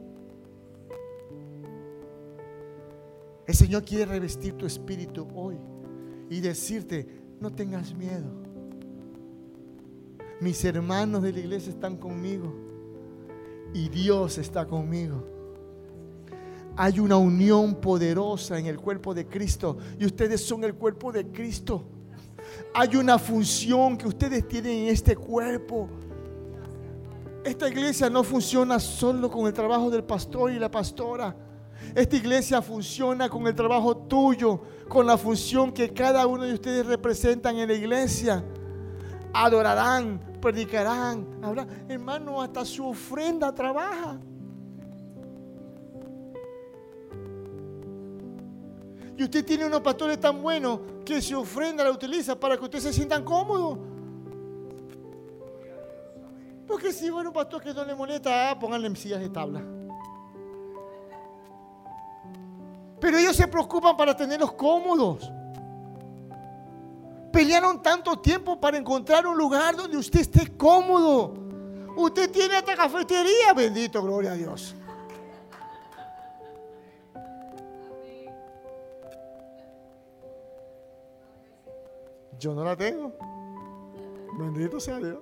El Señor quiere revestir tu espíritu hoy y decirte, no tengas miedo. Mis hermanos de la iglesia están conmigo y Dios está conmigo. Hay una unión poderosa en el cuerpo de Cristo y ustedes son el cuerpo de Cristo. Hay una función que ustedes tienen en este cuerpo. Esta iglesia no funciona solo con el trabajo del pastor y la pastora. Esta iglesia funciona con el trabajo tuyo, con la función que cada uno de ustedes representan en la iglesia. Adorarán, predicarán, Hermano, hasta su ofrenda trabaja. Y usted tiene unos pastores tan buenos que su ofrenda la utiliza para que usted se sienta cómodo. Porque si bueno, un pastor que no le molesta, ah, pónganle en sillas de tabla. Pero ellos se preocupan para tenerlos cómodos. Pelearon tanto tiempo para encontrar un lugar donde usted esté cómodo. Usted tiene esta cafetería, bendito, gloria a Dios. Yo no la tengo. Bendito sea Dios.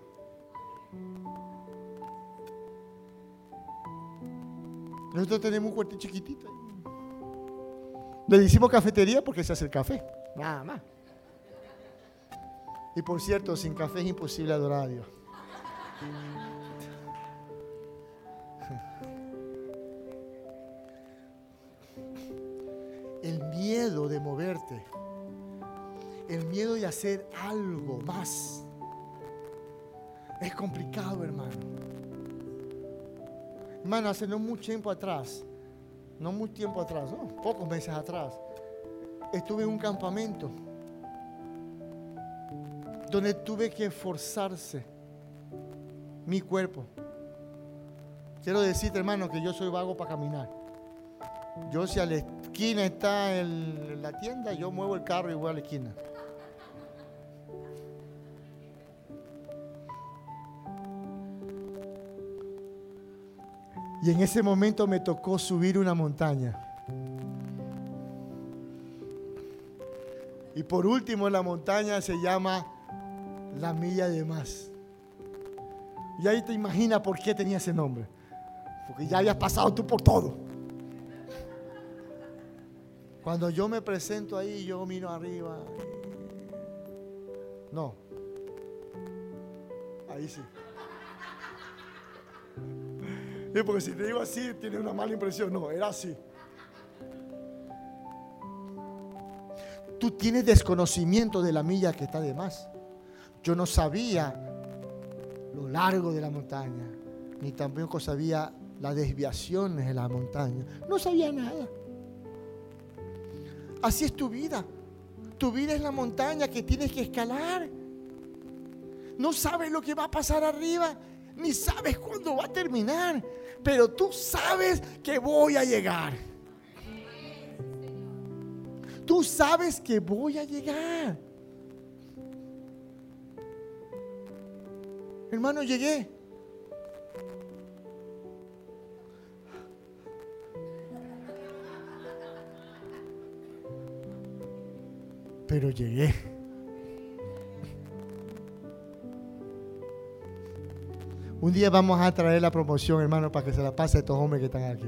Nosotros tenemos un cuarto chiquitito. Le decimos cafetería porque se hace el café. Nada más. Y por cierto, sin café es imposible adorar a Dios. El miedo de moverte. El miedo de hacer algo más. Es complicado, hermano. Hermano, hace no mucho tiempo atrás, no mucho tiempo atrás, pocos meses atrás, estuve en un campamento donde tuve que esforzarse mi cuerpo. Quiero decirte, hermano, que yo soy vago para caminar. Yo si a la esquina está el- la tienda, yo muevo el carro y voy a la esquina. Y en ese momento me tocó subir una montaña. Y por último la montaña se llama la milla de más. Y ahí te imaginas por qué tenía ese nombre. Porque ya habías pasado tú por todo. Cuando yo me presento ahí, yo miro arriba. No. Ahí sí. Porque si te digo así, tiene una mala impresión. No, era así. Tú tienes desconocimiento de la milla que está de más. Yo no sabía lo largo de la montaña, ni tampoco sabía las desviaciones de la montaña. No sabía nada. Así es tu vida. Tu vida es la montaña que tienes que escalar. No sabes lo que va a pasar arriba, ni sabes cuándo va a terminar, pero tú sabes que voy a llegar. Tú sabes que voy a llegar. Hermano, llegué. Pero llegué. Un día vamos a traer la promoción, hermano, para que se la pase a estos hombres que están aquí.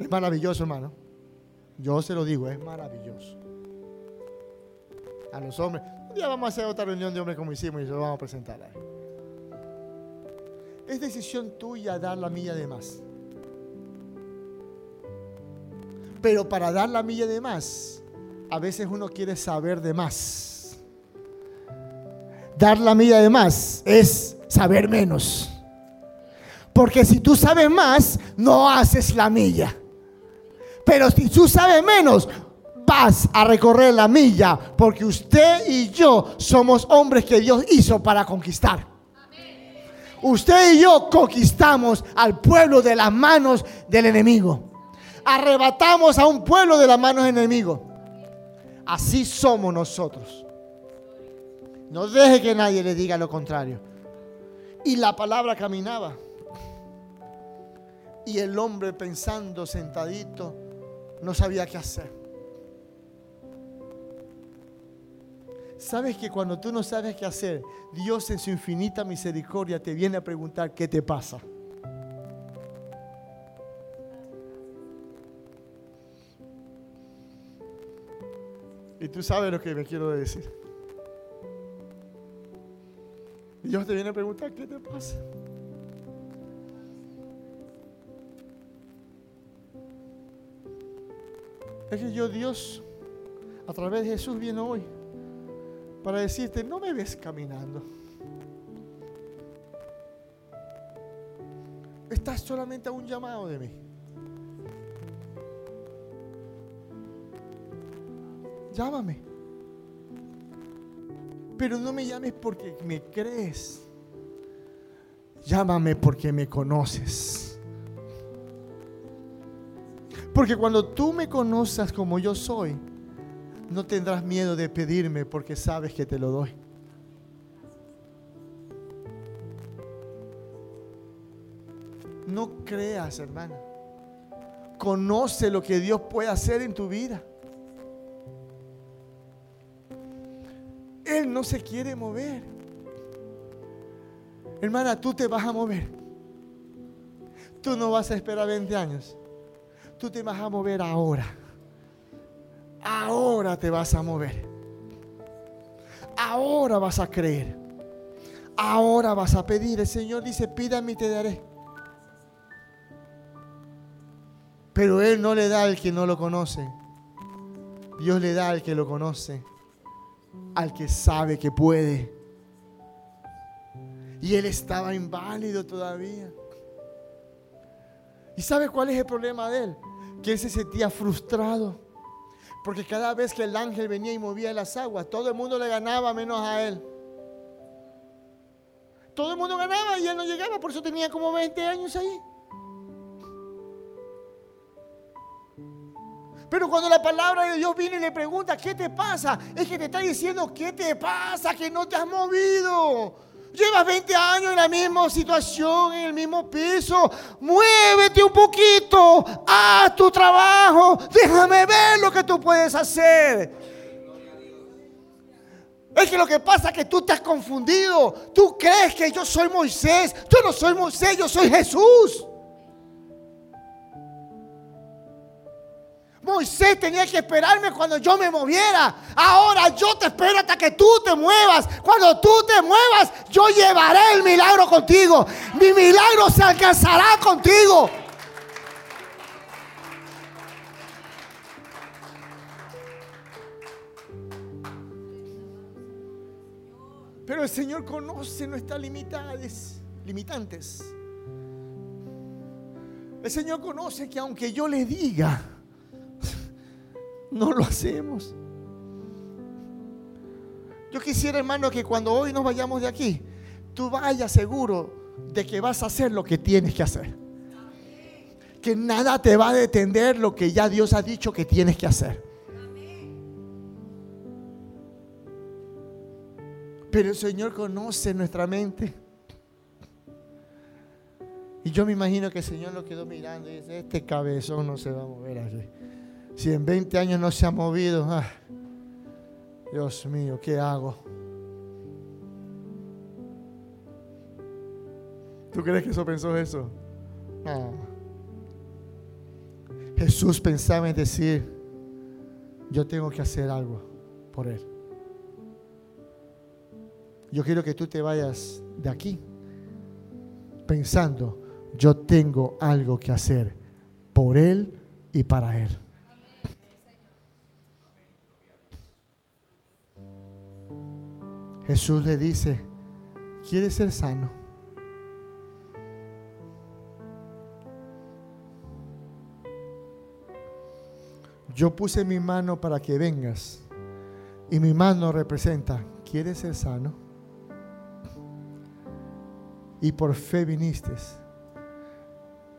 Es maravilloso, hermano. Yo se lo digo, es maravilloso. A los hombres. Un día vamos a hacer otra reunión de hombres como hicimos y se lo vamos a presentar. Es decisión tuya dar la milla de más. Pero para dar la milla de más, a veces uno quiere saber de más. Dar la milla de más es saber menos. Porque si tú sabes más, no haces la milla. Pero si tú sabes menos, vas a recorrer la milla. Porque usted y yo somos hombres que Dios hizo para conquistar. Usted y yo conquistamos al pueblo de las manos del enemigo. Arrebatamos a un pueblo de las manos del enemigo. Así somos nosotros. No deje que nadie le diga lo contrario. Y la palabra caminaba. Y el hombre pensando sentadito no sabía qué hacer. Sabes que cuando tú no sabes qué hacer, Dios en su infinita misericordia te viene a preguntar qué te pasa. Y tú sabes lo que me quiero decir. Dios te viene a preguntar qué te pasa. Es que yo, Dios, a través de Jesús viene hoy para decirte, no me ves caminando. Estás solamente a un llamado de mí. llámame. Pero no me llames porque me crees. Llámame porque me conoces. Porque cuando tú me conozcas como yo soy, no tendrás miedo de pedirme porque sabes que te lo doy. No creas, hermana. Conoce lo que Dios puede hacer en tu vida. Él no se quiere mover. Hermana, tú te vas a mover. Tú no vas a esperar 20 años. Tú te vas a mover ahora. Ahora te vas a mover. Ahora vas a creer. Ahora vas a pedir. El Señor dice, pídame y te daré. Pero Él no le da al que no lo conoce. Dios le da al que lo conoce. Al que sabe que puede. Y Él estaba inválido todavía. ¿Y sabe cuál es el problema de Él? Que Él se sentía frustrado. Porque cada vez que el ángel venía y movía las aguas, todo el mundo le ganaba menos a Él. Todo el mundo ganaba y Él no llegaba. Por eso tenía como 20 años ahí. Pero cuando la palabra de Dios viene y le pregunta, ¿qué te pasa? Es que te está diciendo, ¿qué te pasa? Que no te has movido. Llevas 20 años en la misma situación, en el mismo piso. Muévete un poquito. Haz tu trabajo. Déjame ver lo que tú puedes hacer. Es que lo que pasa es que tú te has confundido. Tú crees que yo soy Moisés. Yo no soy Moisés, yo soy Jesús. Moisés tenía que esperarme cuando yo me moviera. Ahora yo te espero hasta que tú te muevas. Cuando tú te muevas, yo llevaré el milagro contigo. Mi milagro se alcanzará contigo. Pero el Señor conoce nuestras limitantes, limitantes. El Señor conoce que aunque yo le diga, no lo hacemos. Yo quisiera, hermano, que cuando hoy nos vayamos de aquí, tú vayas seguro de que vas a hacer lo que tienes que hacer. Que nada te va a detener lo que ya Dios ha dicho que tienes que hacer. Pero el Señor conoce nuestra mente. Y yo me imagino que el Señor lo quedó mirando y dice, este cabezón no se va a mover así. Si en 20 años no se ha movido, ah, Dios mío, ¿qué hago? ¿Tú crees que eso pensó eso? No. Jesús pensaba en decir, yo tengo que hacer algo por Él. Yo quiero que tú te vayas de aquí pensando, yo tengo algo que hacer por Él y para Él. Jesús le dice, ¿quieres ser sano? Yo puse mi mano para que vengas y mi mano representa, ¿quieres ser sano? Y por fe viniste.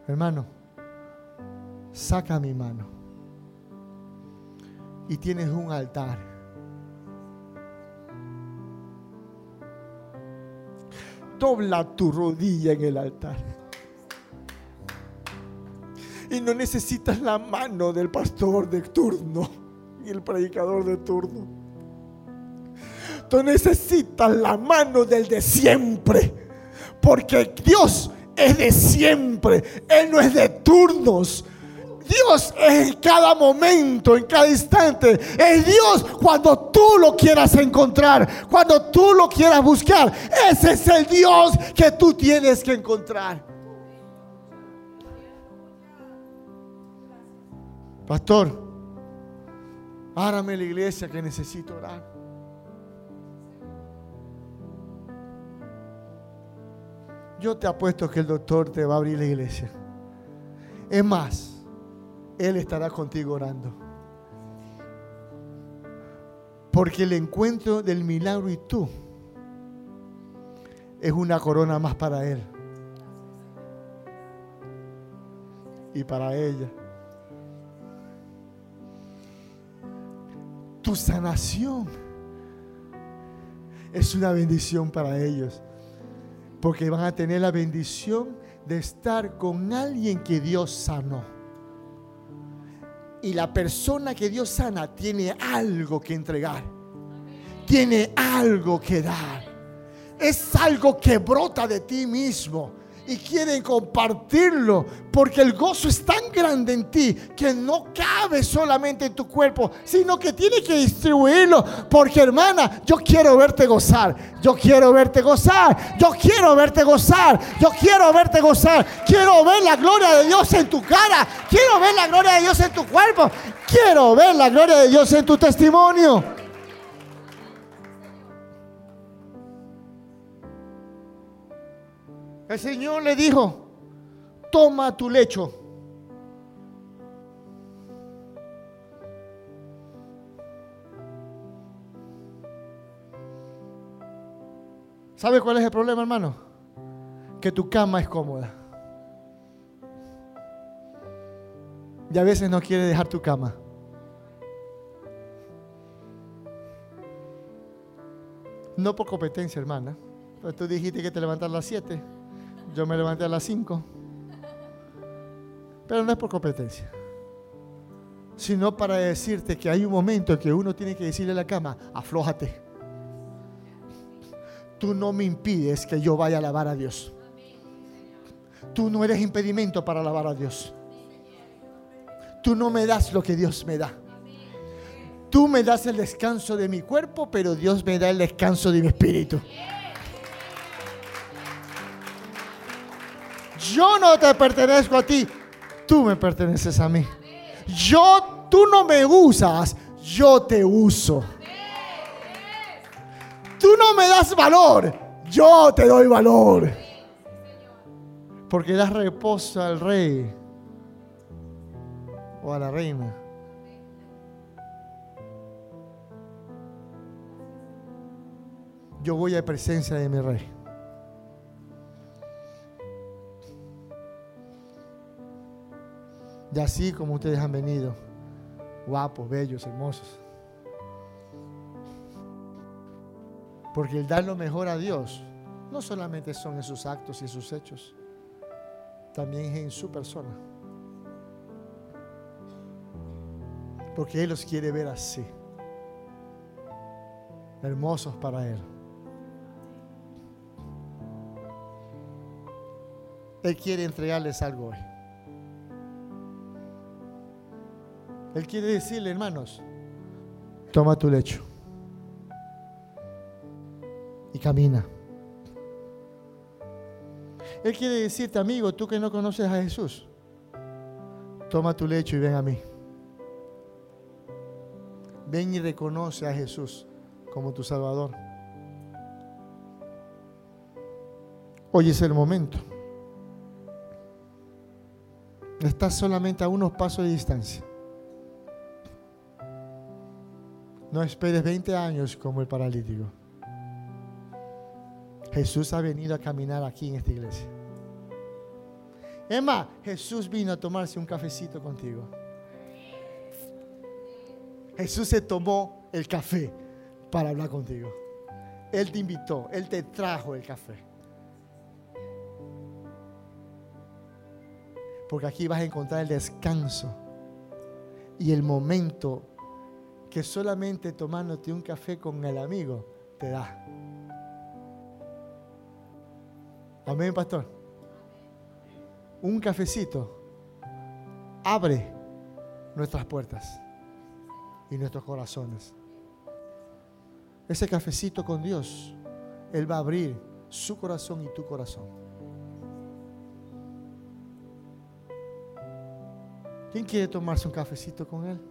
Hermano, saca mi mano y tienes un altar dobla tu rodilla en el altar. Y no necesitas la mano del pastor de turno y el predicador de turno. Tú necesitas la mano del de siempre. Porque Dios es de siempre. Él no es de turnos. Dios es en cada momento, en cada instante. Es Dios cuando tú lo quieras encontrar, cuando tú lo quieras buscar. Ese es el Dios que tú tienes que encontrar. Pastor, párame la iglesia que necesito orar. Yo te apuesto que el doctor te va a abrir la iglesia. Es más, él estará contigo orando. Porque el encuentro del milagro y tú es una corona más para Él. Y para ella. Tu sanación es una bendición para ellos. Porque van a tener la bendición de estar con alguien que Dios sanó. Y la persona que Dios sana tiene algo que entregar. Tiene algo que dar. Es algo que brota de ti mismo y quieren compartirlo porque el gozo es tan grande en ti que no cabe solamente en tu cuerpo, sino que tiene que distribuirlo. Porque hermana, yo quiero verte gozar, yo quiero verte gozar, yo quiero verte gozar, yo quiero verte gozar. Quiero ver la gloria de Dios en tu cara, quiero ver la gloria de Dios en tu cuerpo, quiero ver la gloria de Dios en tu testimonio. El Señor le dijo, toma tu lecho. ¿Sabe cuál es el problema, hermano? Que tu cama es cómoda. Y a veces no quiere dejar tu cama. No por competencia, hermana. Pero tú dijiste que te levantas a las 7. Yo me levanté a las 5. Pero no es por competencia. Sino para decirte que hay un momento en que uno tiene que decirle a la cama, aflójate. Tú no me impides que yo vaya a alabar a Dios. Tú no eres impedimento para alabar a Dios. Tú no me das lo que Dios me da. Tú me das el descanso de mi cuerpo, pero Dios me da el descanso de mi espíritu. Yo no te pertenezco a ti, tú me perteneces a mí. Yo, tú no me usas, yo te uso. Tú no me das valor, yo te doy valor. Porque das reposo al rey o a la reina. Yo voy a presencia de mi rey. Y así como ustedes han venido, guapos, bellos, hermosos. Porque el dar lo mejor a Dios no solamente son en sus actos y en sus hechos, también es en su persona. Porque Él los quiere ver así, hermosos para Él. Él quiere entregarles algo hoy. Él quiere decirle, hermanos, toma tu lecho y camina. Él quiere decirte, amigo, tú que no conoces a Jesús, toma tu lecho y ven a mí. Ven y reconoce a Jesús como tu Salvador. Hoy es el momento. Estás solamente a unos pasos de distancia. No esperes 20 años como el paralítico. Jesús ha venido a caminar aquí en esta iglesia. Emma, Jesús vino a tomarse un cafecito contigo. Jesús se tomó el café para hablar contigo. Él te invitó, Él te trajo el café. Porque aquí vas a encontrar el descanso y el momento que solamente tomándote un café con el amigo te da. Amén, pastor. Un cafecito abre nuestras puertas y nuestros corazones. Ese cafecito con Dios, Él va a abrir su corazón y tu corazón. ¿Quién quiere tomarse un cafecito con Él?